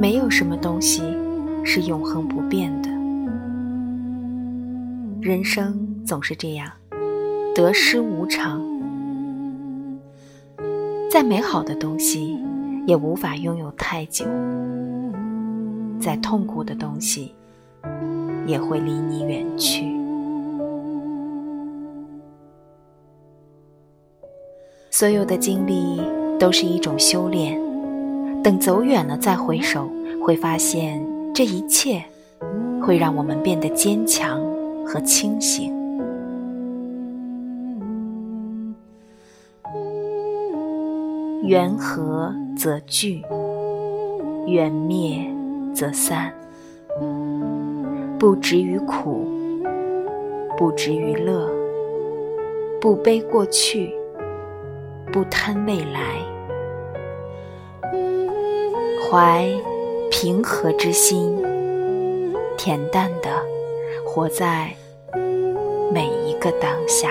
没有什么东西是永恒不变的。人生总是这样，得失无常。再美好的东西，也无法拥有太久；再痛苦的东西，也会离你远去。所有的经历都是一种修炼，等走远了再回首，会发现这一切会让我们变得坚强和清醒。缘合则聚，缘灭则散。不执于苦，不执于乐，不悲过去，不贪未来，怀平和之心，恬淡的活在每一个当下。